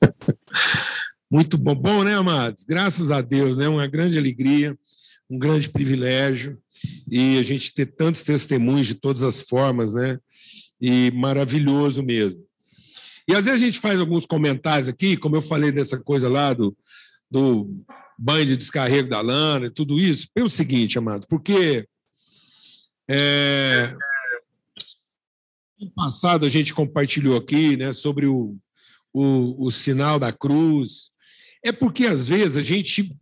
Muito bom, bom, né, amados? Graças a Deus, né? Uma grande alegria, um grande privilégio e a gente ter tantos testemunhos de todas as formas, né? E maravilhoso mesmo. E às vezes a gente faz alguns comentários aqui, como eu falei dessa coisa lá do, do banho de descarrego da lana e tudo isso, pelo seguinte, amado, porque é, no passado a gente compartilhou aqui né, sobre o, o, o sinal da cruz, é porque, às vezes, a gente,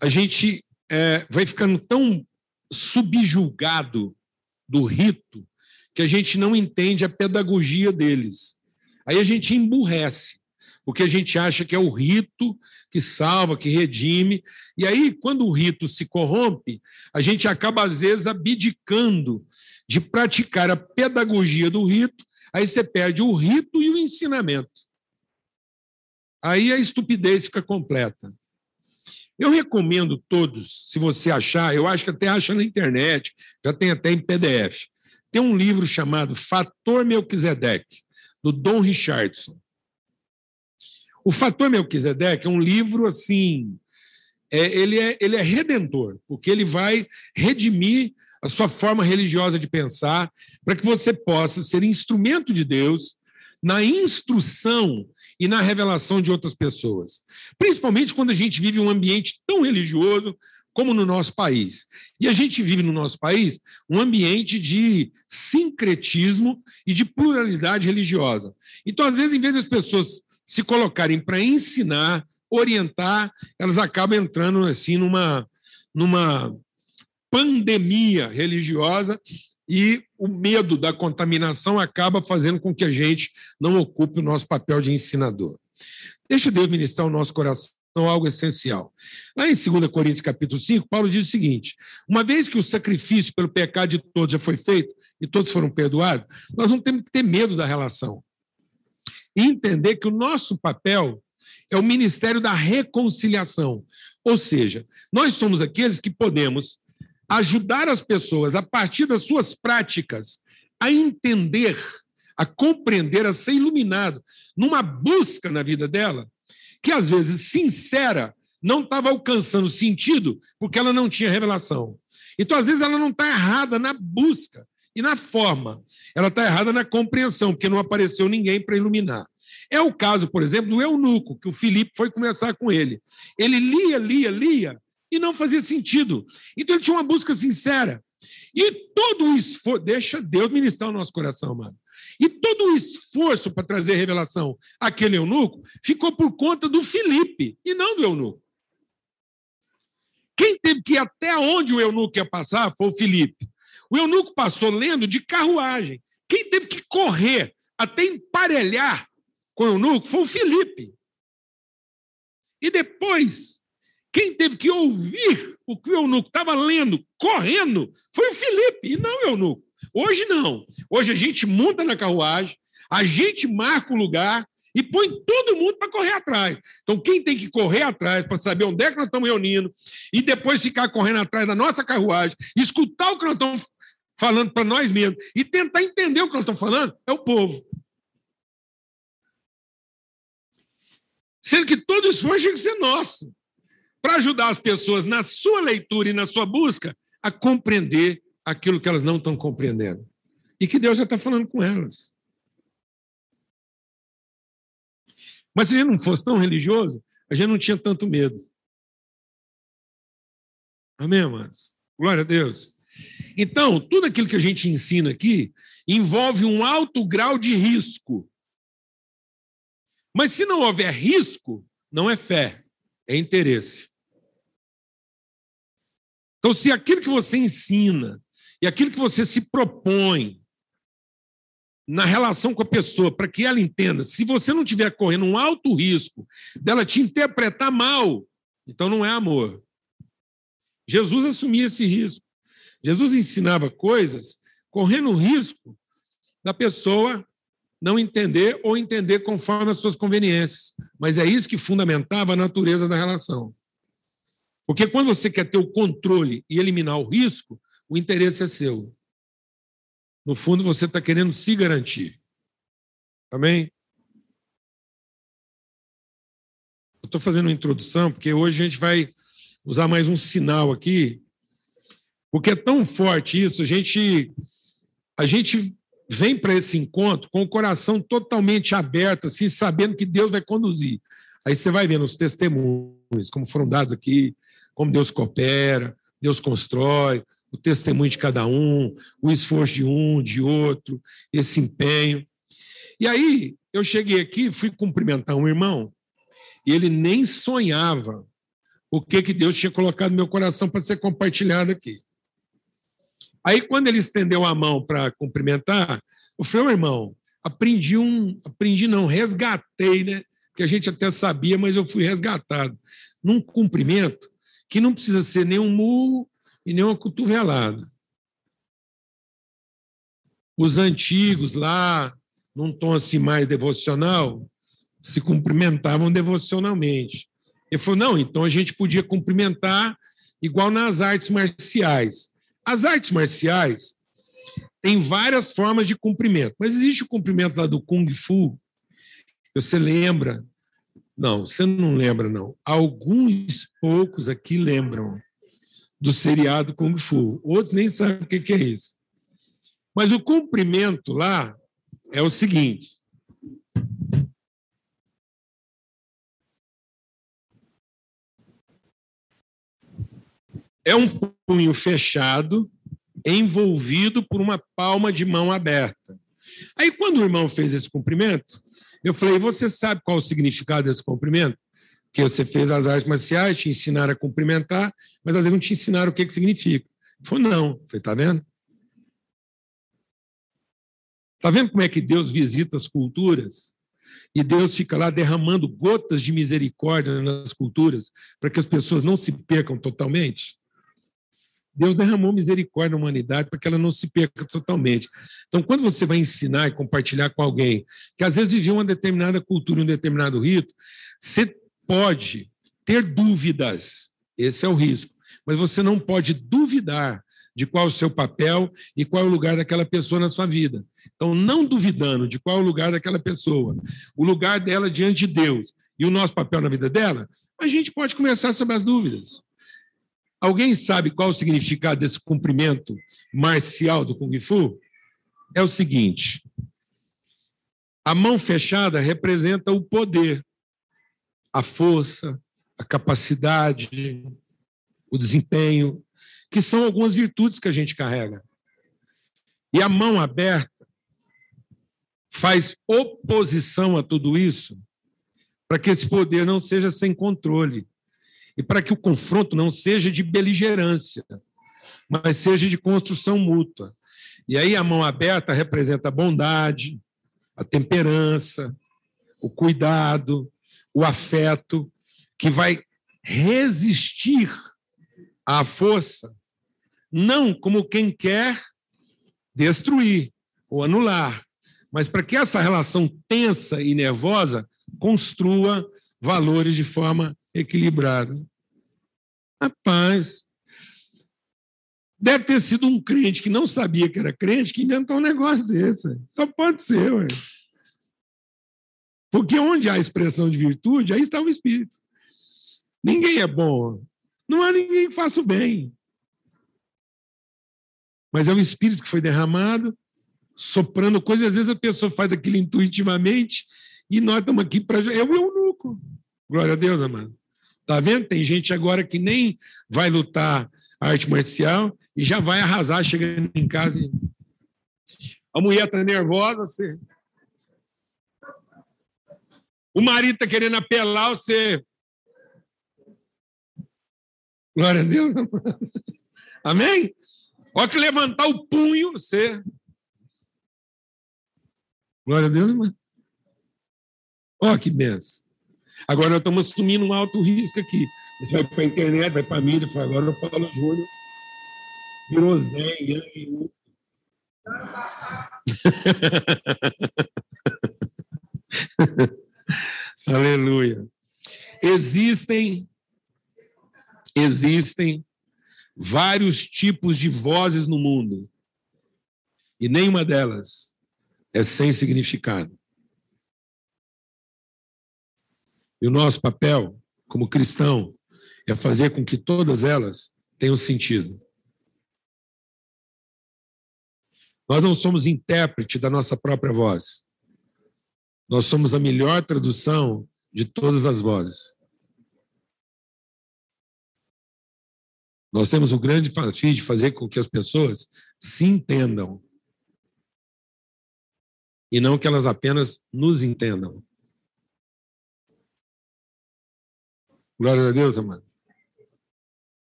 a gente é, vai ficando tão subjulgado do rito que a gente não entende a pedagogia deles. Aí a gente emburrece, porque a gente acha que é o rito que salva, que redime. E aí, quando o rito se corrompe, a gente acaba, às vezes, abdicando de praticar a pedagogia do rito, aí você perde o rito e o ensinamento. Aí a estupidez fica completa. Eu recomendo todos, se você achar, eu acho que até acha na internet, já tem até em PDF. Tem um livro chamado Fator Melquisedeque, do Dom Richardson. O Fator Melquisedeque é um livro assim, é, ele, é, ele é redentor, porque ele vai redimir a sua forma religiosa de pensar, para que você possa ser instrumento de Deus na instrução e na revelação de outras pessoas. Principalmente quando a gente vive um ambiente tão religioso como no nosso país. E a gente vive no nosso país um ambiente de sincretismo e de pluralidade religiosa. Então, às vezes, em vez das pessoas se colocarem para ensinar, orientar, elas acabam entrando assim numa, numa pandemia religiosa e o medo da contaminação acaba fazendo com que a gente não ocupe o nosso papel de ensinador. Deixa Deus ministrar o nosso coração algo essencial. Lá em 2 Coríntios capítulo 5, Paulo diz o seguinte: uma vez que o sacrifício pelo pecado de todos já foi feito e todos foram perdoados, nós não temos que ter medo da relação. E entender que o nosso papel é o ministério da reconciliação. Ou seja, nós somos aqueles que podemos ajudar as pessoas, a partir das suas práticas, a entender, a compreender, a ser iluminado, numa busca na vida dela, que às vezes sincera, não estava alcançando sentido porque ela não tinha revelação. Então, às vezes, ela não está errada na busca e na forma, ela está errada na compreensão, porque não apareceu ninguém para iluminar. É o caso, por exemplo, do eunuco, que o Filipe foi conversar com ele. Ele lia, lia, lia, e não fazia sentido. Então ele tinha uma busca sincera. E todo o esforço, deixa Deus ministrar o nosso coração, mano. E todo o esforço para trazer revelação àquele eunuco ficou por conta do Felipe e não do eunuco. Quem teve que ir até onde o eunuco ia passar foi o Felipe. O eunuco passou lendo de carruagem. Quem teve que correr até emparelhar com o eunuco foi o Felipe. E depois quem teve que ouvir o que o eunuco estava lendo, correndo, foi o Felipe, e não o eunuco. Hoje não. Hoje a gente monta na carruagem, a gente marca o lugar e põe todo mundo para correr atrás. Então, quem tem que correr atrás para saber onde é que nós estamos reunindo e depois ficar correndo atrás da nossa carruagem, escutar o que nós estamos falando para nós mesmos e tentar entender o que nós estamos falando, é o povo. Sendo que todo esforço tem que ser nosso para ajudar as pessoas na sua leitura e na sua busca a compreender aquilo que elas não estão compreendendo. E que Deus já está falando com elas. Mas se a gente não fosse tão religioso, a gente não tinha tanto medo. Amém, amados? Glória a Deus. Então, tudo aquilo que a gente ensina aqui envolve um alto grau de risco. Mas se não houver risco, não é fé, é interesse. Então, se aquilo que você ensina e aquilo que você se propõe na relação com a pessoa, para que ela entenda, se você não estiver correndo um alto risco dela te interpretar mal, então não é amor. Jesus assumia esse risco. Jesus ensinava coisas correndo o risco da pessoa não entender ou entender conforme as suas conveniências. Mas é isso que fundamentava a natureza da relação. Porque quando você quer ter o controle e eliminar o risco, o interesse é seu. No fundo, você está querendo se garantir. Amém? estou fazendo uma introdução, porque hoje a gente vai usar mais um sinal aqui, porque é tão forte isso, a gente, a gente vem para esse encontro com o coração totalmente aberto, assim, sabendo que Deus vai conduzir. Aí você vai vendo os testemunhos, como foram dados aqui, como Deus coopera, Deus constrói, o testemunho de cada um, o esforço de um, de outro, esse empenho. E aí eu cheguei aqui, fui cumprimentar um irmão, e ele nem sonhava o que, que Deus tinha colocado no meu coração para ser compartilhado aqui. Aí, quando ele estendeu a mão para cumprimentar, eu falei, irmão, aprendi um. Aprendi não, resgatei, né? Que a gente até sabia, mas eu fui resgatado. Num cumprimento que não precisa ser nem um murro e nem uma cotovelada. Os antigos lá, num tom assim mais devocional, se cumprimentavam devocionalmente. Ele falou: não, então a gente podia cumprimentar igual nas artes marciais. As artes marciais têm várias formas de cumprimento, mas existe o cumprimento lá do Kung Fu. Você lembra? Não, você não lembra, não. Alguns poucos aqui lembram do seriado Kung Fu. Outros nem sabem o que é isso. Mas o cumprimento lá é o seguinte: é um punho fechado, envolvido por uma palma de mão aberta. Aí, quando o irmão fez esse cumprimento, eu falei: Você sabe qual o significado desse cumprimento? Que você fez as artes marciais, te ensinaram a cumprimentar, mas às vezes não te ensinaram o que, que significa. Ele falou: Não. Eu falei: Tá vendo? Tá vendo como é que Deus visita as culturas? E Deus fica lá derramando gotas de misericórdia nas culturas para que as pessoas não se percam totalmente? Deus derramou misericórdia na humanidade para que ela não se perca totalmente. Então, quando você vai ensinar e compartilhar com alguém que às vezes viveu uma determinada cultura, um determinado rito, você pode ter dúvidas, esse é o risco, mas você não pode duvidar de qual é o seu papel e qual é o lugar daquela pessoa na sua vida. Então, não duvidando de qual é o lugar daquela pessoa, o lugar dela diante de Deus e o nosso papel na vida dela, a gente pode conversar sobre as dúvidas. Alguém sabe qual o significado desse cumprimento marcial do Kung Fu? É o seguinte: a mão fechada representa o poder, a força, a capacidade, o desempenho, que são algumas virtudes que a gente carrega. E a mão aberta faz oposição a tudo isso para que esse poder não seja sem controle e para que o confronto não seja de beligerância, mas seja de construção mútua. E aí a mão aberta representa a bondade, a temperança, o cuidado, o afeto, que vai resistir à força, não como quem quer destruir ou anular, mas para que essa relação tensa e nervosa construa valores de forma equilibrado. Rapaz, deve ter sido um crente que não sabia que era crente que inventou um negócio desse. Só pode ser, ué. Porque onde há expressão de virtude, aí está o Espírito. Ninguém é bom. Não há ninguém que faça o bem. Mas é o Espírito que foi derramado, soprando coisas. Às vezes a pessoa faz aquilo intuitivamente e nós estamos aqui para. É o eunuco. Glória a Deus, amado. Tá vendo? Tem gente agora que nem vai lutar arte marcial e já vai arrasar chegando em casa. A mulher tá nervosa, você. O marido tá querendo apelar, você. Glória a Deus. Amém? Olha que levantar o punho, você. Glória a Deus, irmão. Olha que benção. Agora nós estamos assumindo um alto risco aqui. Você vai para a internet, vai para a mídia, fala, agora o Paulo Júnior virou Zé, Yang Aleluia. Existem, existem vários tipos de vozes no mundo. E nenhuma delas é sem significado. E o nosso papel, como cristão, é fazer com que todas elas tenham sentido. Nós não somos intérprete da nossa própria voz. Nós somos a melhor tradução de todas as vozes. Nós temos o grande desafio de fazer com que as pessoas se entendam e não que elas apenas nos entendam. Glória a Deus, amado.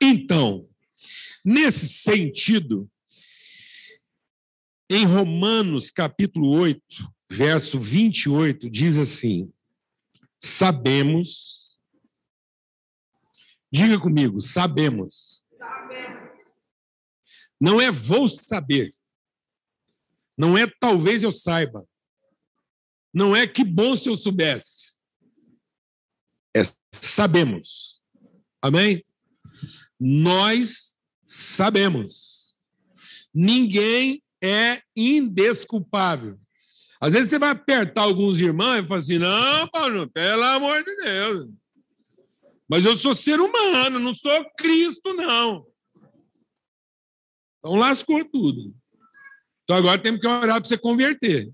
Então, nesse sentido, em Romanos capítulo 8, verso 28, diz assim: Sabemos, diga comigo, sabemos. sabemos. Não é vou saber, não é talvez eu saiba, não é que bom se eu soubesse, sabemos. Amém? Nós sabemos. Ninguém é indesculpável. Às vezes você vai apertar alguns irmãos e fala assim: não, Paulo, pelo amor de Deus. Mas eu sou ser humano, não sou Cristo, não. Então lascou tudo. Então agora temos que orar para você converter.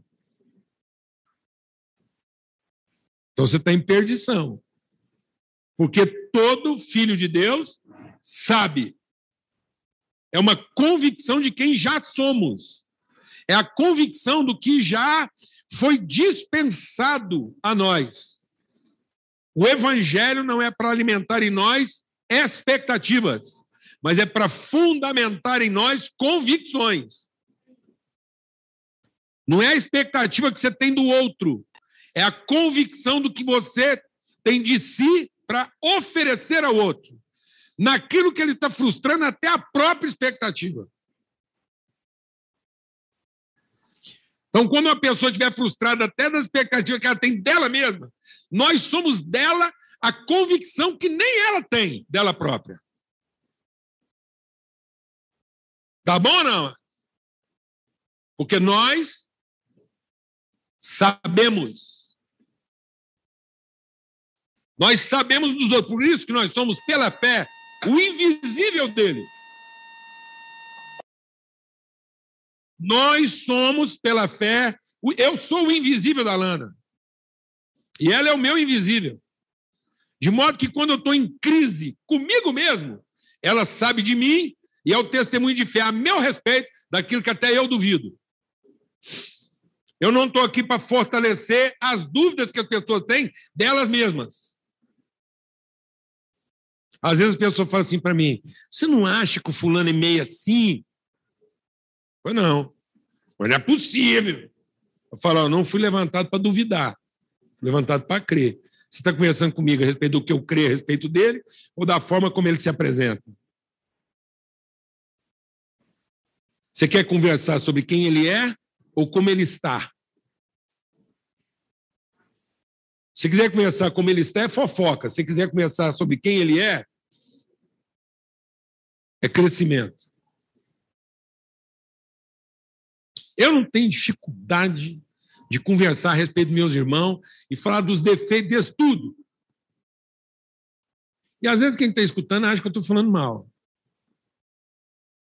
Então você está em perdição. Porque todo filho de Deus sabe. É uma convicção de quem já somos. É a convicção do que já foi dispensado a nós. O evangelho não é para alimentar em nós expectativas, mas é para fundamentar em nós convicções. Não é a expectativa que você tem do outro, é a convicção do que você tem de si para oferecer ao outro, naquilo que ele está frustrando até a própria expectativa. Então, quando uma pessoa estiver frustrada até da expectativa que ela tem dela mesma, nós somos dela a convicção que nem ela tem dela própria. Tá bom ou não? Porque nós sabemos. Nós sabemos dos outros, por isso que nós somos, pela fé, o invisível dele. Nós somos, pela fé, eu sou o invisível da Lana. E ela é o meu invisível. De modo que quando eu estou em crise comigo mesmo, ela sabe de mim e é o testemunho de fé a meu respeito daquilo que até eu duvido. Eu não estou aqui para fortalecer as dúvidas que as pessoas têm delas mesmas. Às vezes a pessoa fala assim para mim: você não acha que o fulano é meio assim? Foi não. Mas não é possível. Eu falo, não fui levantado para duvidar, fui levantado para crer. Você está conversando comigo a respeito do que eu creio a respeito dele ou da forma como ele se apresenta? Você quer conversar sobre quem ele é ou como ele está? Se quiser conversar como ele está, é fofoca. Se quiser conversar sobre quem ele é, é crescimento. Eu não tenho dificuldade de conversar a respeito dos meus irmãos e falar dos defeitos, de tudo. E às vezes quem está escutando acha que eu estou falando mal.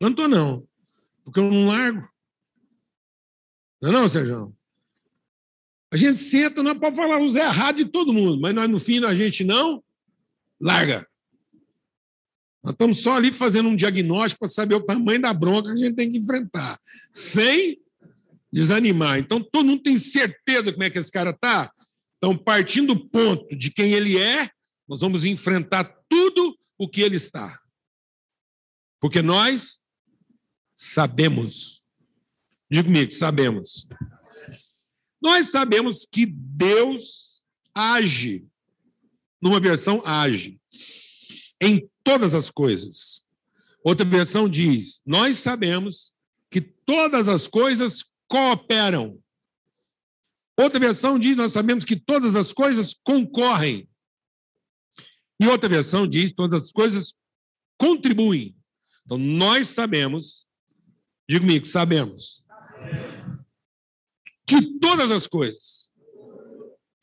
Eu não estou, não. Porque eu não largo. Não é não, Sérgio? A gente senta, é para falar os errados de todo mundo, mas nós, no fim, a gente não larga. Nós estamos só ali fazendo um diagnóstico para saber o tamanho da bronca que a gente tem que enfrentar, sem desanimar. Então, todo mundo tem certeza como é que esse cara está. Então, partindo do ponto de quem ele é, nós vamos enfrentar tudo o que ele está. Porque nós sabemos. Diga comigo, sabemos. Nós sabemos que Deus age, numa versão age, em todas as coisas. Outra versão diz: Nós sabemos que todas as coisas cooperam. Outra versão diz: Nós sabemos que todas as coisas concorrem. E outra versão diz: Todas as coisas contribuem. Então, nós sabemos, digo comigo, sabemos, que todas as coisas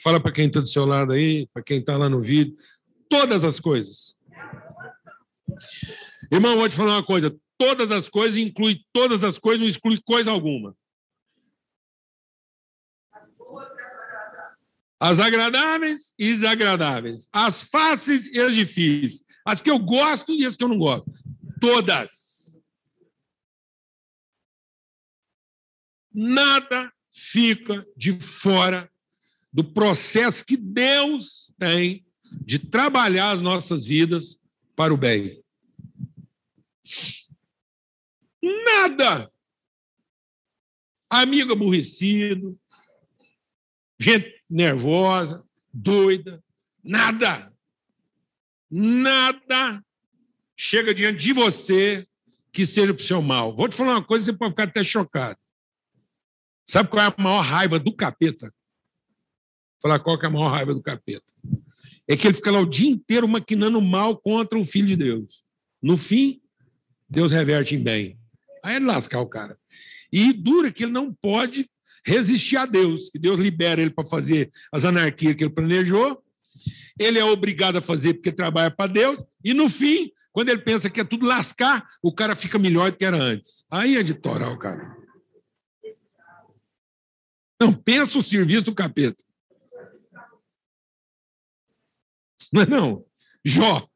Fala para quem está do seu lado aí, para quem está lá no vídeo. Todas as coisas. Irmão, vou te falar uma coisa. Todas as coisas inclui todas as coisas, não exclui coisa alguma. As agradáveis e desagradáveis. As fáceis e as difíceis. As que eu gosto e as que eu não gosto. Todas. Nada fica de fora do processo que Deus tem de trabalhar as nossas vidas para o bem. Nada. Amigo aborrecido, gente nervosa, doida, nada. Nada chega diante de você que seja para o seu mal. Vou te falar uma coisa, você pode ficar até chocado. Sabe qual é a maior raiva do capeta? falar qual é a maior raiva do capeta. É que ele fica lá o dia inteiro maquinando mal contra o Filho de Deus. No fim, Deus reverte em bem. Aí ele lascar o cara. E dura que ele não pode resistir a Deus, que Deus libera ele para fazer as anarquias que ele planejou. Ele é obrigado a fazer porque trabalha para Deus. E no fim, quando ele pensa que é tudo lascar, o cara fica melhor do que era antes. Aí é de cara. Não, pensa o serviço do capeta. Não é não? Jó.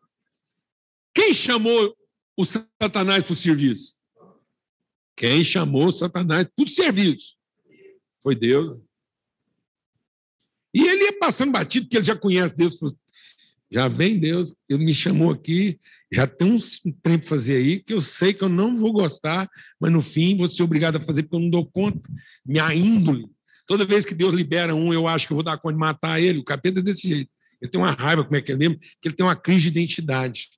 Quem chamou o Satanás para o serviço? Quem chamou Satanás para o serviço? Foi Deus. E ele ia passando batido, porque ele já conhece Deus. Já vem Deus, ele me chamou aqui, já tem um trem para fazer aí, que eu sei que eu não vou gostar, mas no fim vou ser obrigado a fazer, porque eu não dou conta. Minha índole. Toda vez que Deus libera um, eu acho que eu vou dar conta de matar ele. O capeta é desse jeito. Ele tem uma raiva, como é que é mesmo? Que ele tem uma crise de identidade.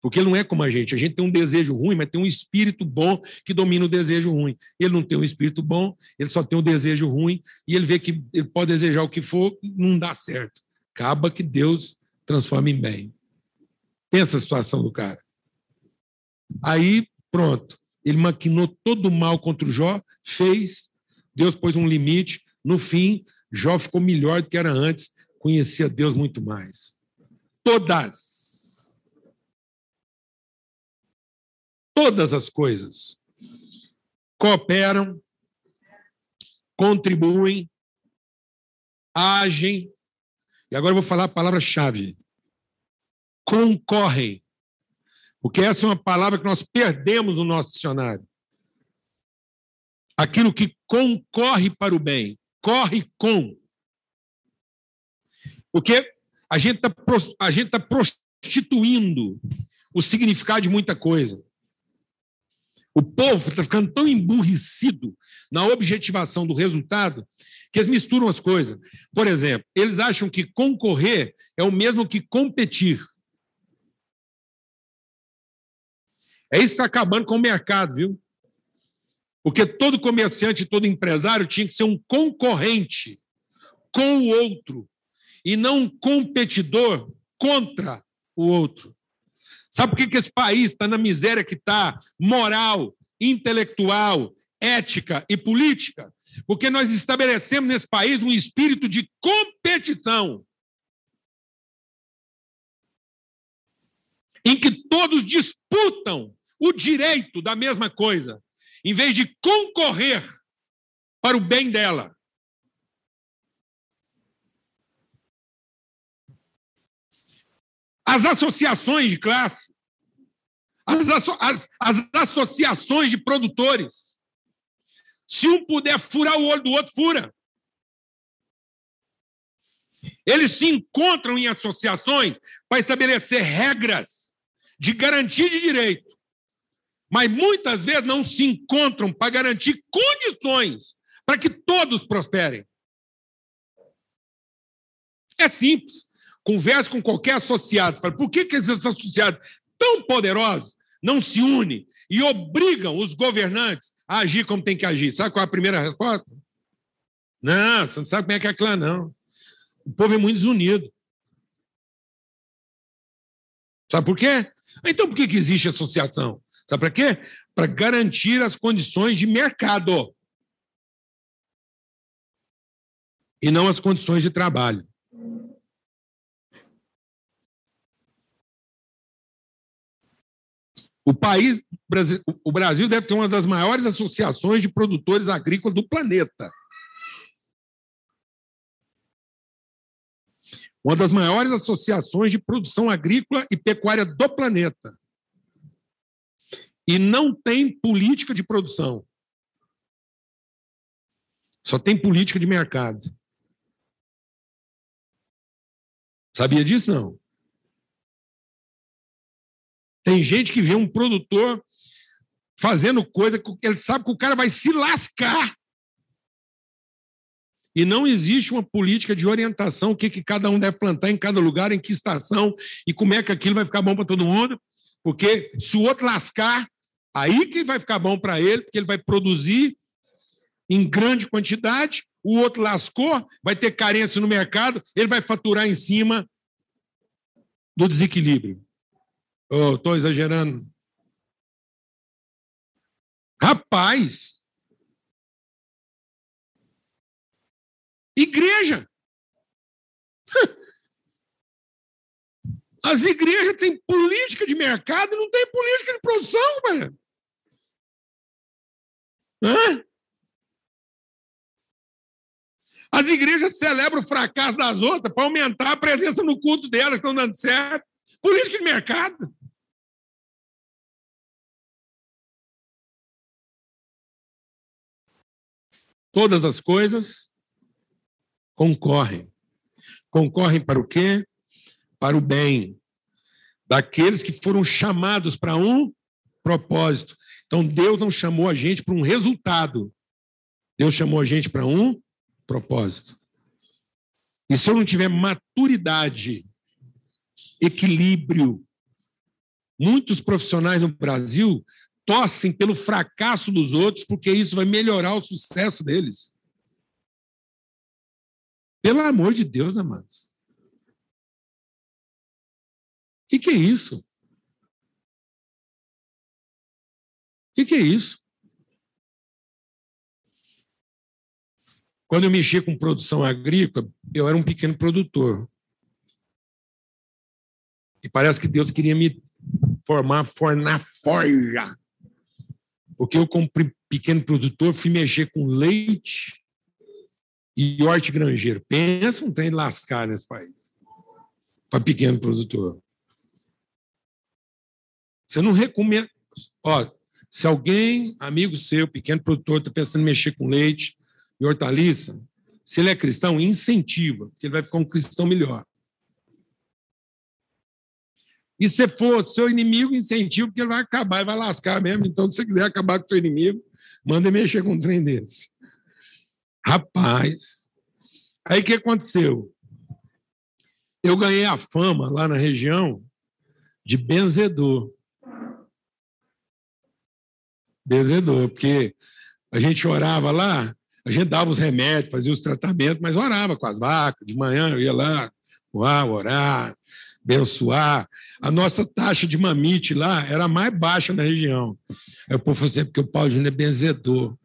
Porque ele não é como a gente. A gente tem um desejo ruim, mas tem um espírito bom que domina o desejo ruim. Ele não tem um espírito bom, ele só tem um desejo ruim, e ele vê que ele pode desejar o que for, não dá certo. Acaba que Deus transforma em bem. Pensa a situação do cara. Aí, pronto. Ele maquinou todo o mal contra o Jó, fez, Deus pôs um limite. No fim, Jó ficou melhor do que era antes, conhecia Deus muito mais. Todas. Todas as coisas cooperam, contribuem, agem, e agora eu vou falar a palavra-chave: concorrem. Porque essa é uma palavra que nós perdemos no nosso dicionário. Aquilo que concorre para o bem, corre com. Porque a gente está tá prostituindo o significado de muita coisa. O povo está ficando tão emburrecido na objetivação do resultado que eles misturam as coisas. Por exemplo, eles acham que concorrer é o mesmo que competir. É isso que está acabando com o mercado, viu? Porque todo comerciante, todo empresário tinha que ser um concorrente com o outro e não um competidor contra o outro. Sabe por que, que esse país está na miséria que está? Moral, intelectual, ética e política? Porque nós estabelecemos nesse país um espírito de competição. Em que todos disputam o direito da mesma coisa, em vez de concorrer para o bem dela. as associações de classe, as, as, as associações de produtores. Se um puder furar o olho do outro, fura. Eles se encontram em associações para estabelecer regras de garantia de direito, mas muitas vezes não se encontram para garantir condições para que todos prosperem. É simples. Converse com qualquer associado. Fala, por que, que esses associados tão poderosos não se unem e obrigam os governantes a agir como tem que agir? Sabe qual é a primeira resposta? Não, você não sabe como é que é clã, não. O povo é muito desunido. Sabe por quê? Então, por que, que existe associação? Sabe para quê? Para garantir as condições de mercado. e não as condições de trabalho. O país, o Brasil deve ter uma das maiores associações de produtores agrícolas do planeta. Uma das maiores associações de produção agrícola e pecuária do planeta. E não tem política de produção. Só tem política de mercado. Sabia disso? Não. Tem gente que vê um produtor fazendo coisa que ele sabe que o cara vai se lascar. E não existe uma política de orientação, o que, que cada um deve plantar em cada lugar, em que estação, e como é que aquilo vai ficar bom para todo mundo. Porque se o outro lascar, aí que vai ficar bom para ele, porque ele vai produzir em grande quantidade, o outro lascou, vai ter carência no mercado, ele vai faturar em cima do desequilíbrio. Estou oh, exagerando. Rapaz! Igreja! As igrejas têm política de mercado e não tem política de produção, velho. Hã? As igrejas celebram o fracasso das outras para aumentar a presença no culto delas, que estão dando certo. Política de mercado. Todas as coisas concorrem. Concorrem para o quê? Para o bem. Daqueles que foram chamados para um propósito. Então, Deus não chamou a gente para um resultado. Deus chamou a gente para um propósito. E se eu não tiver maturidade, equilíbrio, muitos profissionais no Brasil tossem pelo fracasso dos outros, porque isso vai melhorar o sucesso deles. Pelo amor de Deus, amados. O que, que é isso? Que, que é isso? Quando eu mexia com produção agrícola, eu era um pequeno produtor. E parece que Deus queria me formar na forja. Porque eu, como pequeno produtor, fui mexer com leite e hortigranjeiro. Pensa um trem lascar nesse país. Para pequeno produtor. Você não recomenda. Ó, se alguém, amigo seu, pequeno produtor, está pensando em mexer com leite, e hortaliça, se ele é cristão, incentiva, porque ele vai ficar um cristão melhor. E se for seu inimigo, incentiva, porque ele vai acabar, ele vai lascar mesmo. Então, se você quiser acabar com o seu inimigo, manda mexer com um trem desse. Rapaz. Aí o que aconteceu? Eu ganhei a fama lá na região de benzedor. Benzedor, porque a gente orava lá, a gente dava os remédios, fazia os tratamentos, mas orava com as vacas. De manhã eu ia lá, orar, orar, abençoar. A nossa taxa de mamite lá era a mais baixa na região. Aí o povo falou assim, porque o Paulo Júnior é benzedor.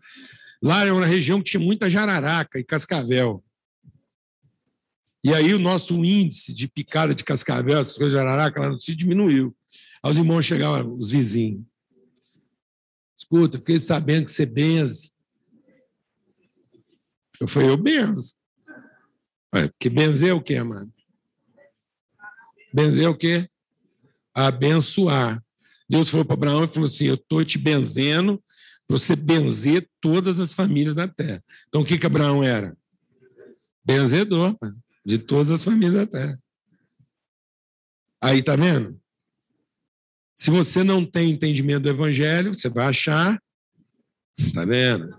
Lá era uma região que tinha muita jararaca e cascavel. E aí o nosso índice de picada de cascavel, essas coisas de jararaca lá no sítio diminuiu. Aí os irmãos chegavam, os vizinhos. Escuta, fiquei sabendo que você benze. Eu falei, eu benzo. Porque benzer é o quê, mano? Benzer é o quê? Abençoar. Deus falou para Abraão e falou assim: Eu estou te benzendo para você benzer todas as famílias da terra. Então, o que, que Abraão era? Benzedor mano, de todas as famílias da terra. Aí, tá vendo? Se você não tem entendimento do evangelho, você vai achar. Tá vendo?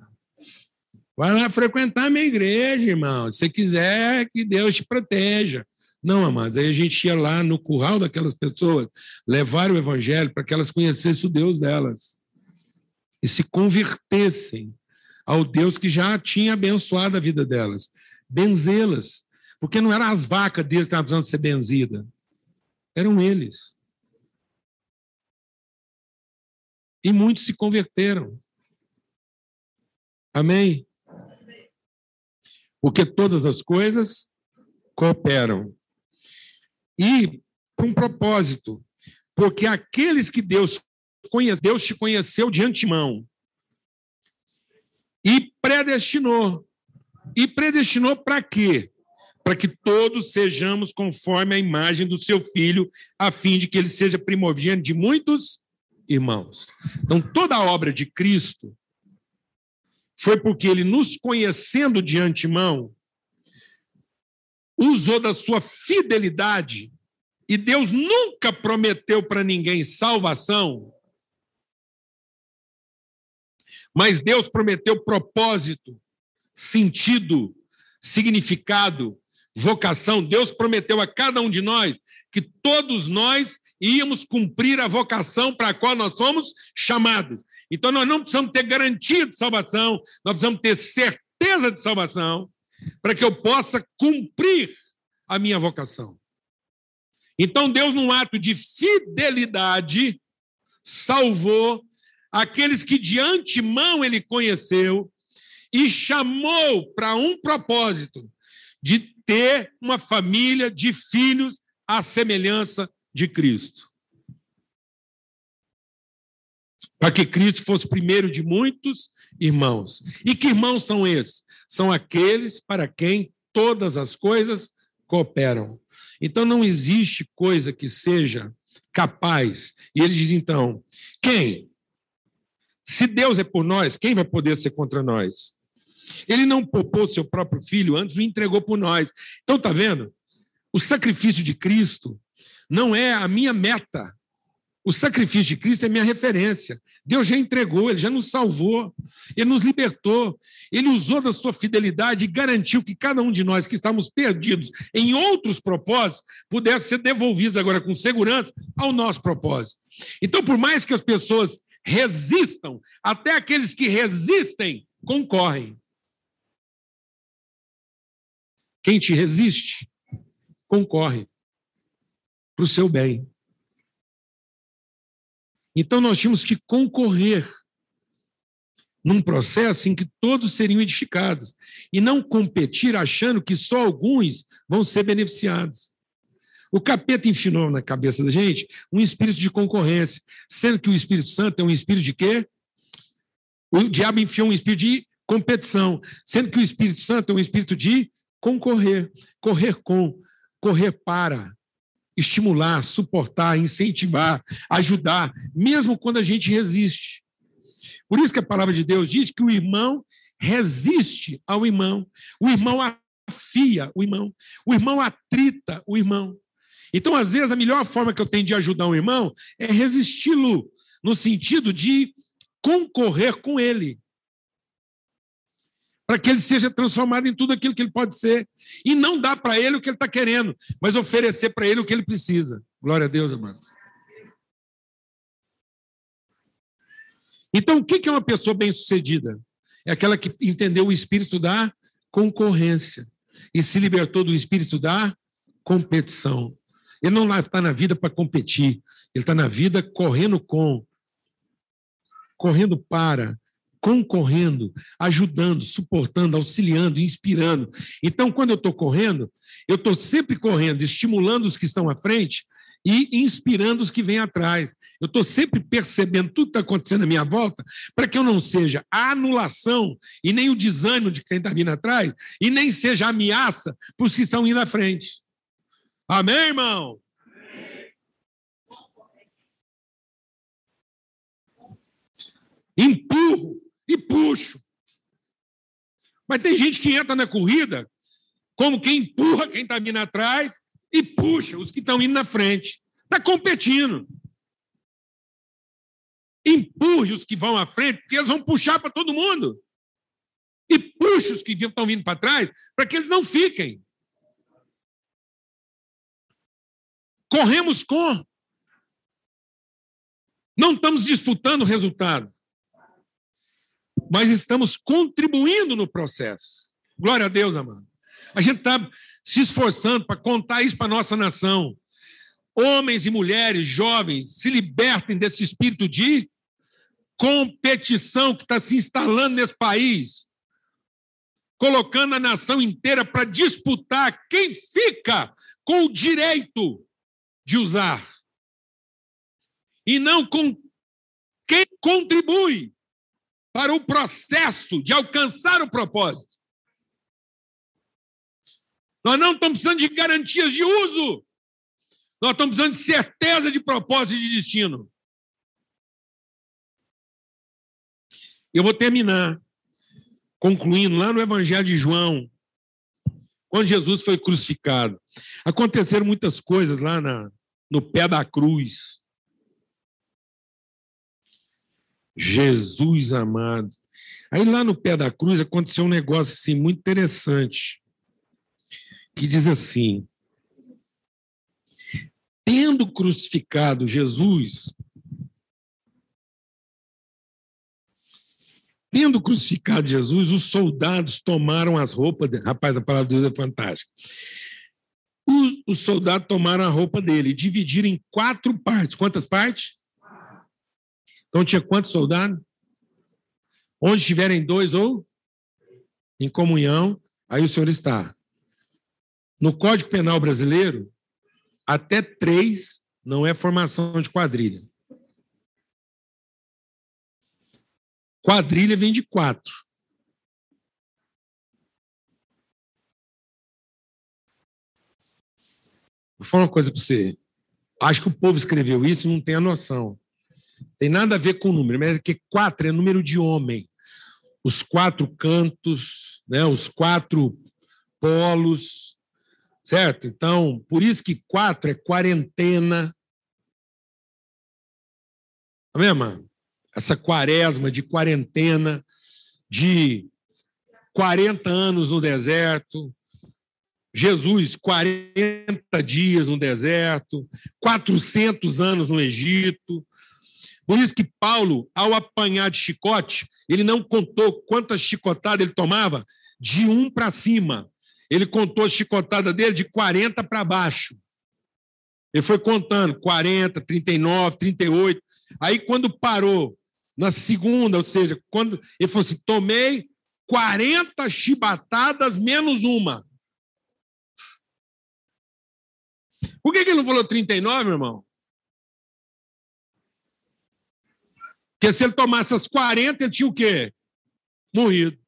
Vai lá frequentar a minha igreja, irmão. Se quiser, que Deus te proteja. Não, amados, aí a gente ia lá no curral daquelas pessoas, levar o evangelho para que elas conhecessem o Deus delas e se convertessem ao Deus que já tinha abençoado a vida delas. Benzê-las, porque não eram as vacas deles que estavam precisando ser benzidas, eram eles. E muitos se converteram. Amém? Porque todas as coisas cooperam. E para um propósito, porque aqueles que Deus conhece, Deus te conheceu de antemão e predestinou. E predestinou para quê? Para que todos sejamos conforme a imagem do seu filho, a fim de que ele seja primogênito de muitos irmãos. Então, toda a obra de Cristo foi porque ele, nos conhecendo de antemão, usou da sua fidelidade, e Deus nunca prometeu para ninguém salvação, mas Deus prometeu propósito, sentido, significado, vocação. Deus prometeu a cada um de nós que todos nós íamos cumprir a vocação para a qual nós somos chamados. Então, nós não precisamos ter garantia de salvação, nós precisamos ter certeza de salvação para que eu possa cumprir a minha vocação. Então, Deus, num ato de fidelidade, salvou aqueles que de antemão ele conheceu e chamou para um propósito de ter uma família de filhos à semelhança de Cristo. Para que Cristo fosse primeiro de muitos irmãos. E que irmãos são esses? São aqueles para quem todas as coisas cooperam. Então não existe coisa que seja capaz. E ele diz então: quem? Se Deus é por nós, quem vai poder ser contra nós? Ele não poupou seu próprio filho, antes o entregou por nós. Então, está vendo? O sacrifício de Cristo não é a minha meta. O sacrifício de Cristo é minha referência. Deus já entregou, ele já nos salvou, ele nos libertou, ele usou da sua fidelidade e garantiu que cada um de nós que estávamos perdidos em outros propósitos pudesse ser devolvidos agora com segurança ao nosso propósito. Então, por mais que as pessoas resistam, até aqueles que resistem concorrem. Quem te resiste, concorre para o seu bem. Então nós tínhamos que concorrer num processo em que todos seriam edificados e não competir achando que só alguns vão ser beneficiados. O capeta enfinou na cabeça da gente um espírito de concorrência, sendo que o Espírito Santo é um espírito de quê? O diabo enfiou um espírito de competição, sendo que o Espírito Santo é um espírito de concorrer, correr com, correr para, estimular, suportar, incentivar, ajudar, mesmo quando a gente resiste. Por isso que a palavra de Deus diz que o irmão resiste ao irmão, o irmão afia o irmão, o irmão atrita o irmão. Então, às vezes, a melhor forma que eu tenho de ajudar um irmão é resisti-lo, no sentido de concorrer com ele para que ele seja transformado em tudo aquilo que ele pode ser. E não dar para ele o que ele está querendo, mas oferecer para ele o que ele precisa. Glória a Deus, irmãos. Então, o que é uma pessoa bem-sucedida? É aquela que entendeu o espírito da concorrência e se libertou do espírito da competição. Ele não está na vida para competir, ele está na vida correndo com, correndo para, concorrendo, ajudando, suportando, auxiliando, inspirando. Então, quando eu estou correndo, eu estou sempre correndo, estimulando os que estão à frente e inspirando os que vêm atrás. Eu estou sempre percebendo tudo que está acontecendo à minha volta, para que eu não seja a anulação e nem o desânimo de quem está vindo atrás, e nem seja ameaça para os que estão indo à frente. Amém, irmão? Empurro e puxo. Mas tem gente que entra na corrida como quem empurra quem está vindo atrás e puxa os que estão indo na frente. Está competindo. Empurre os que vão à frente, porque eles vão puxar para todo mundo. E puxa os que estão vindo para trás, para que eles não fiquem. Corremos com. Não estamos disputando o resultado mas estamos contribuindo no processo. Glória a Deus, amado. A gente está se esforçando para contar isso para a nossa nação. Homens e mulheres, jovens, se libertem desse espírito de competição que está se instalando nesse país. colocando a nação inteira para disputar quem fica com o direito de usar e não com quem contribui para o processo de alcançar o propósito. Nós não estamos precisando de garantias de uso. Nós estamos precisando de certeza de propósito e de destino. Eu vou terminar concluindo lá no Evangelho de João, quando Jesus foi crucificado. Aconteceram muitas coisas lá na, no pé da cruz. Jesus amado. Aí lá no pé da cruz aconteceu um negócio assim muito interessante, que diz assim: tendo crucificado Jesus, tendo crucificado Jesus, os soldados tomaram as roupas. Rapaz, a palavra de Deus é fantástica. Os, os soldados tomaram a roupa dele e dividiram em quatro partes. Quantas partes? Então tinha quantos soldados? Onde estiverem dois ou em comunhão, aí o senhor está. No Código Penal brasileiro, até três não é formação de quadrilha. Quadrilha vem de quatro. Vou falar uma coisa para você. Acho que o povo escreveu isso e não tem a noção. Tem nada a ver com o número, mas é que quatro é número de homem. Os quatro cantos, né, os quatro polos, certo? Então, por isso que quatro é quarentena. Tá vendo, Essa quaresma de quarentena, de 40 anos no deserto, Jesus, 40 dias no deserto, 400 anos no Egito, por isso que Paulo, ao apanhar de chicote, ele não contou quantas chicotadas ele tomava de um para cima. Ele contou a chicotada dele de 40 para baixo. Ele foi contando 40, 39, 38. Aí, quando parou na segunda, ou seja, quando ele falou assim: tomei 40 chibatadas menos uma. Por que, que ele não falou 39, meu irmão? Porque se ele tomasse as 40, ele tinha o quê? Morrido.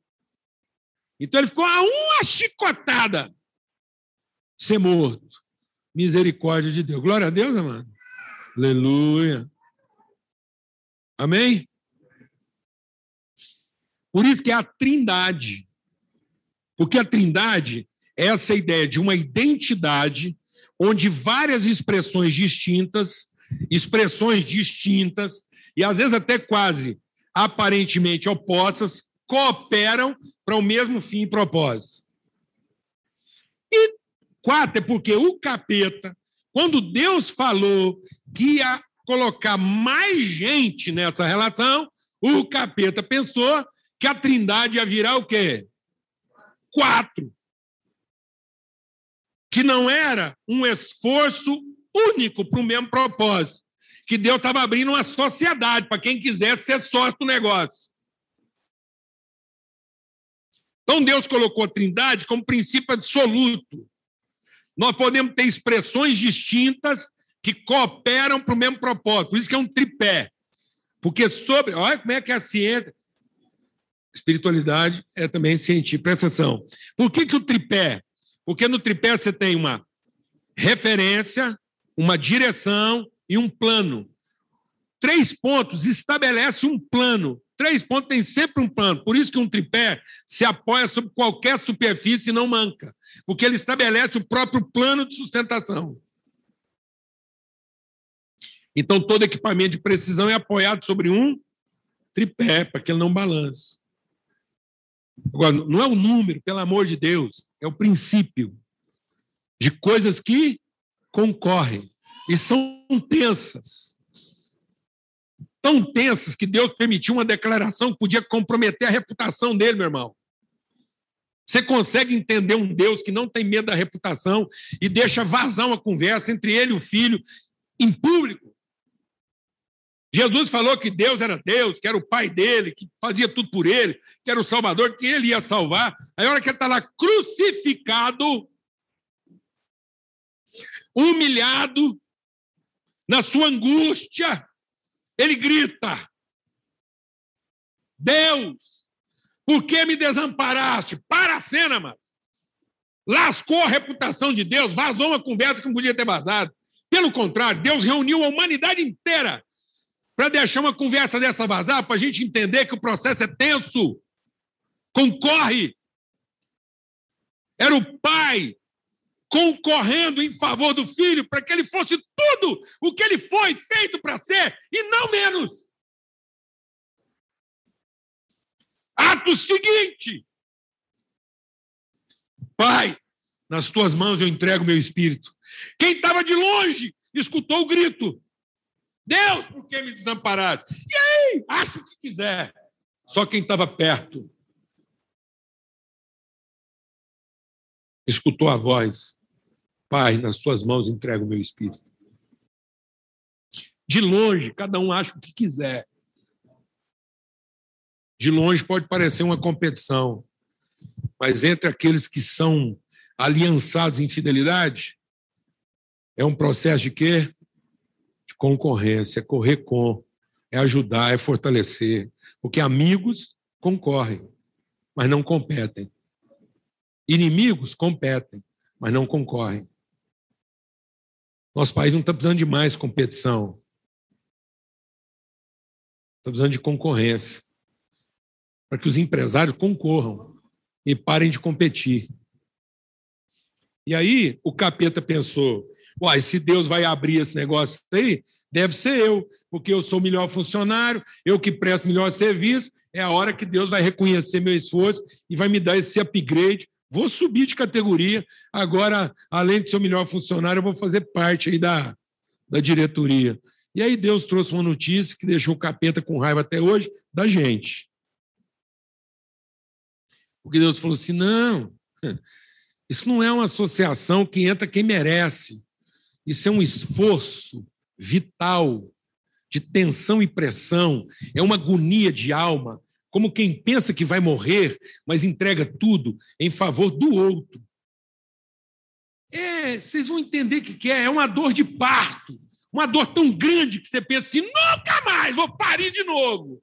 Então ele ficou a uma chicotada ser morto. Misericórdia de Deus. Glória a Deus, amado. Aleluia. Amém? Por isso que é a trindade. Porque a trindade é essa ideia de uma identidade onde várias expressões distintas, expressões distintas, e às vezes até quase aparentemente opostas, cooperam para o mesmo fim e propósito. E quatro é porque o capeta, quando Deus falou que ia colocar mais gente nessa relação, o capeta pensou que a trindade ia virar o quê? Quatro. Que não era um esforço único para o mesmo propósito, que Deus estava abrindo uma sociedade para quem quisesse ser sócio do negócio. Então Deus colocou a Trindade como princípio absoluto. Nós podemos ter expressões distintas que cooperam para o mesmo propósito. Por isso que é um tripé. Porque sobre. Olha como é que é a ciência. Espiritualidade é também científica. Presta atenção. Por que, que o tripé? Porque no tripé você tem uma referência, uma direção e um plano. Três pontos estabelece um plano. Três pontos tem sempre um plano. Por isso que um tripé se apoia sobre qualquer superfície e não manca, porque ele estabelece o próprio plano de sustentação. Então, todo equipamento de precisão é apoiado sobre um tripé, para que ele não balance. Agora, não é o número, pelo amor de Deus, é o princípio de coisas que concorrem e são tensas. Tão tensas que Deus permitiu uma declaração que podia comprometer a reputação dele, meu irmão. Você consegue entender um Deus que não tem medo da reputação e deixa vazar uma conversa entre ele e o filho em público? Jesus falou que Deus era Deus, que era o pai dele, que fazia tudo por ele, que era o Salvador, que ele ia salvar. Aí, a hora que ele está lá crucificado, humilhado, na sua angústia, ele grita: Deus, por que me desamparaste? Para a cena, mano. Lascou a reputação de Deus, vazou uma conversa que não podia ter vazado. Pelo contrário, Deus reuniu a humanidade inteira para deixar uma conversa dessa vazar, para a gente entender que o processo é tenso. Concorre. Era o pai concorrendo em favor do filho para que ele fosse tudo o que ele foi feito para ser e não menos. Ato seguinte. Pai, nas tuas mãos eu entrego meu espírito. Quem estava de longe escutou o grito. Deus, por que me desamparaste? E aí, acha o que quiser. Só quem estava perto escutou a voz. Pai, nas suas mãos entrego o meu espírito. De longe, cada um acha o que quiser. De longe pode parecer uma competição, mas entre aqueles que são aliançados em fidelidade, é um processo de quê? De concorrência, é correr com, é ajudar, é fortalecer. Porque amigos concorrem, mas não competem. Inimigos competem, mas não concorrem. Nosso país não está precisando de mais competição. Está precisando de concorrência. Para que os empresários concorram e parem de competir. E aí o capeta pensou: Uai, se Deus vai abrir esse negócio aí, deve ser eu, porque eu sou o melhor funcionário, eu que presto melhor serviço, é a hora que Deus vai reconhecer meu esforço e vai me dar esse upgrade Vou subir de categoria. Agora, além de ser o melhor funcionário, eu vou fazer parte aí da, da diretoria. E aí Deus trouxe uma notícia que deixou o capeta com raiva até hoje da gente. Porque Deus falou assim: não, isso não é uma associação que entra quem merece. Isso é um esforço vital de tensão e pressão, é uma agonia de alma, como quem pensa que vai morrer, mas entrega tudo em favor do outro. É, vocês vão entender o que é. É uma dor de parto. Uma dor tão grande que você pensa assim: nunca mais, vou parir de novo.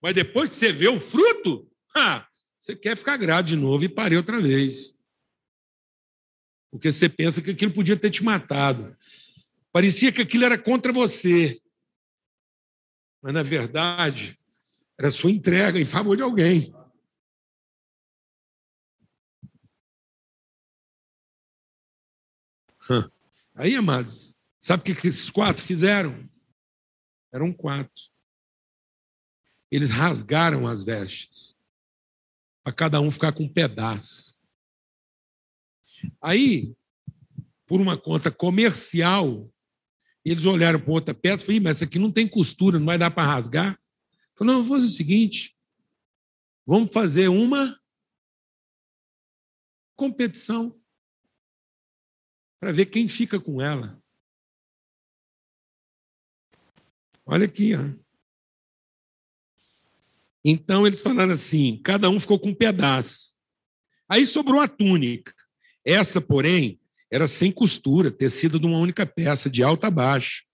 Mas depois que você vê o fruto, você quer ficar grave de novo e parir outra vez. Porque você pensa que aquilo podia ter te matado. Parecia que aquilo era contra você. Mas, na verdade, era sua entrega em favor de alguém. Aí, amados, sabe o que esses quatro fizeram? Eram quatro. Eles rasgaram as vestes, para cada um ficar com um pedaço. Aí, por uma conta comercial, eles olharam para outra peça e falaram: mas essa aqui não tem costura, não vai dar para rasgar. Falou, vamos fazer o seguinte, vamos fazer uma competição para ver quem fica com ela. Olha aqui, ó. Então eles falaram assim: cada um ficou com um pedaço. Aí sobrou a túnica. Essa, porém, era sem costura, tecida de uma única peça, de alto a baixo.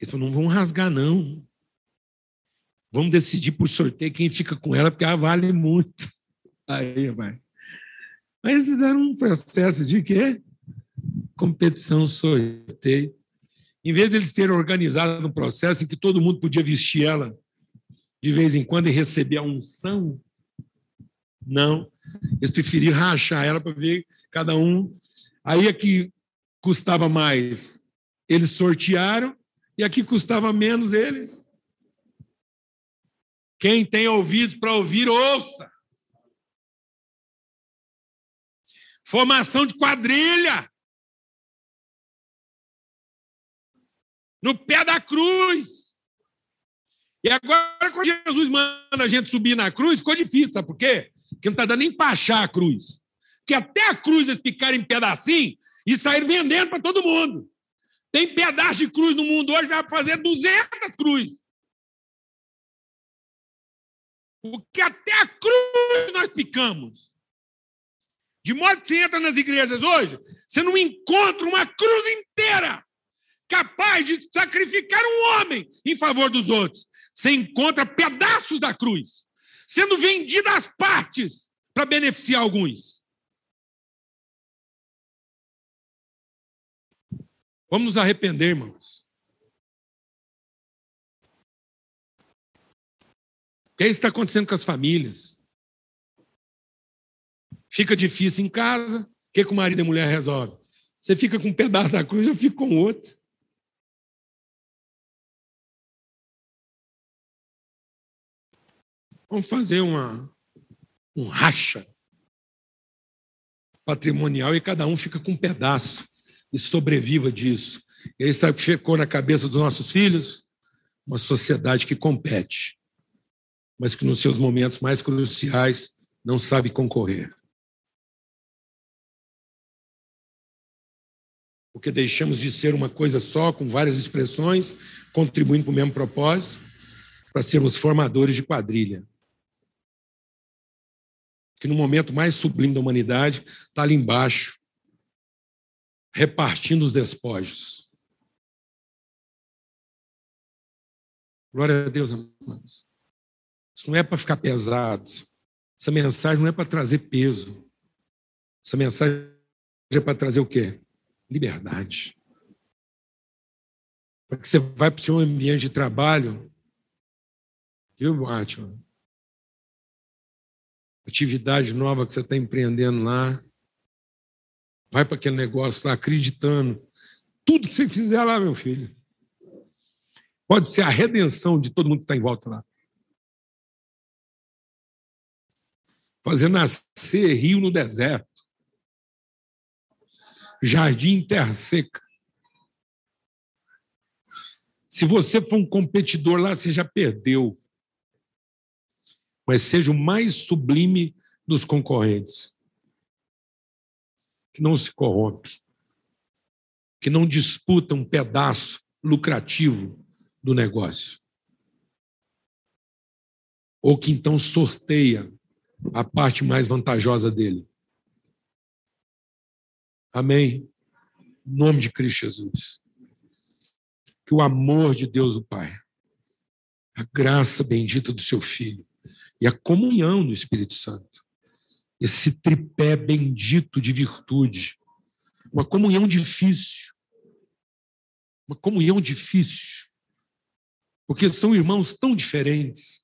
Ele falou: não vamos rasgar, não. Vamos decidir por sorteio quem fica com ela, porque ela vale muito. Aí, vai. Aí eles fizeram um processo de quê? Competição, sorteio. Em vez de eles terem organizado um processo em que todo mundo podia vestir ela de vez em quando e receber a unção, não. Eles preferiram rachar ela para ver cada um. Aí é que custava mais. Eles sortearam e aqui custava menos eles. Quem tem ouvidos para ouvir, ouça. Formação de quadrilha. No pé da cruz. E agora, quando Jesus manda a gente subir na cruz, ficou difícil, sabe por quê? Porque não está dando nem para achar a cruz. Porque até a cruz eles picaram em pedacinho e saíram vendendo para todo mundo. Tem pedaço de cruz no mundo hoje, para fazer 200 cruzes. Porque até a cruz nós picamos. De modo que você entra nas igrejas hoje, você não encontra uma cruz inteira capaz de sacrificar um homem em favor dos outros. Você encontra pedaços da cruz sendo vendidas às partes para beneficiar alguns. Vamos nos arrepender, irmãos. O que é isso está acontecendo com as famílias? Fica difícil em casa, o que, que o marido e a mulher resolve? Você fica com um pedaço da cruz, eu fico com outro. Vamos fazer uma, um racha patrimonial e cada um fica com um pedaço e sobreviva disso. E aí sabe o que ficou na cabeça dos nossos filhos? Uma sociedade que compete, mas que nos seus momentos mais cruciais não sabe concorrer. Porque deixamos de ser uma coisa só, com várias expressões, contribuindo para o mesmo propósito, para sermos formadores de quadrilha. Que no momento mais sublime da humanidade está ali embaixo, repartindo os despojos. Glória a Deus, amados. Isso não é para ficar pesado. Essa mensagem não é para trazer peso. Essa mensagem é para trazer o quê? Liberdade. Para que você vai para o seu ambiente de trabalho, viu, Batman? Atividade nova que você está empreendendo lá. Vai para aquele negócio lá acreditando. Tudo que você fizer lá, meu filho, pode ser a redenção de todo mundo que está em volta lá. fazer nascer rio no deserto, jardim terra seca. Se você for um competidor lá, você já perdeu. Mas seja o mais sublime dos concorrentes. Que não se corrompe. Que não disputa um pedaço lucrativo do negócio. Ou que então sorteia a parte mais vantajosa dele. Amém. Em nome de Cristo Jesus. Que o amor de Deus, o Pai, a graça bendita do seu Filho e a comunhão do Espírito Santo, esse tripé bendito de virtude, uma comunhão difícil, uma comunhão difícil, porque são irmãos tão diferentes,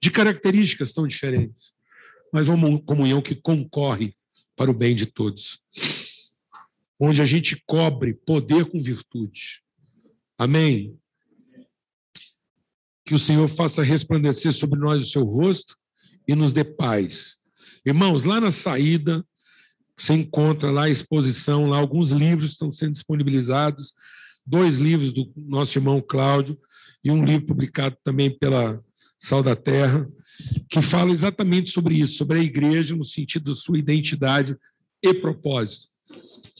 de características tão diferentes, mas uma comunhão que concorre para o bem de todos. Onde a gente cobre poder com virtude. Amém? Que o Senhor faça resplandecer sobre nós o seu rosto e nos dê paz. Irmãos, lá na saída, você encontra lá a exposição, lá alguns livros estão sendo disponibilizados, dois livros do nosso irmão Cláudio e um livro publicado também pela Sal da Terra, que fala exatamente sobre isso, sobre a igreja no sentido da sua identidade e propósito.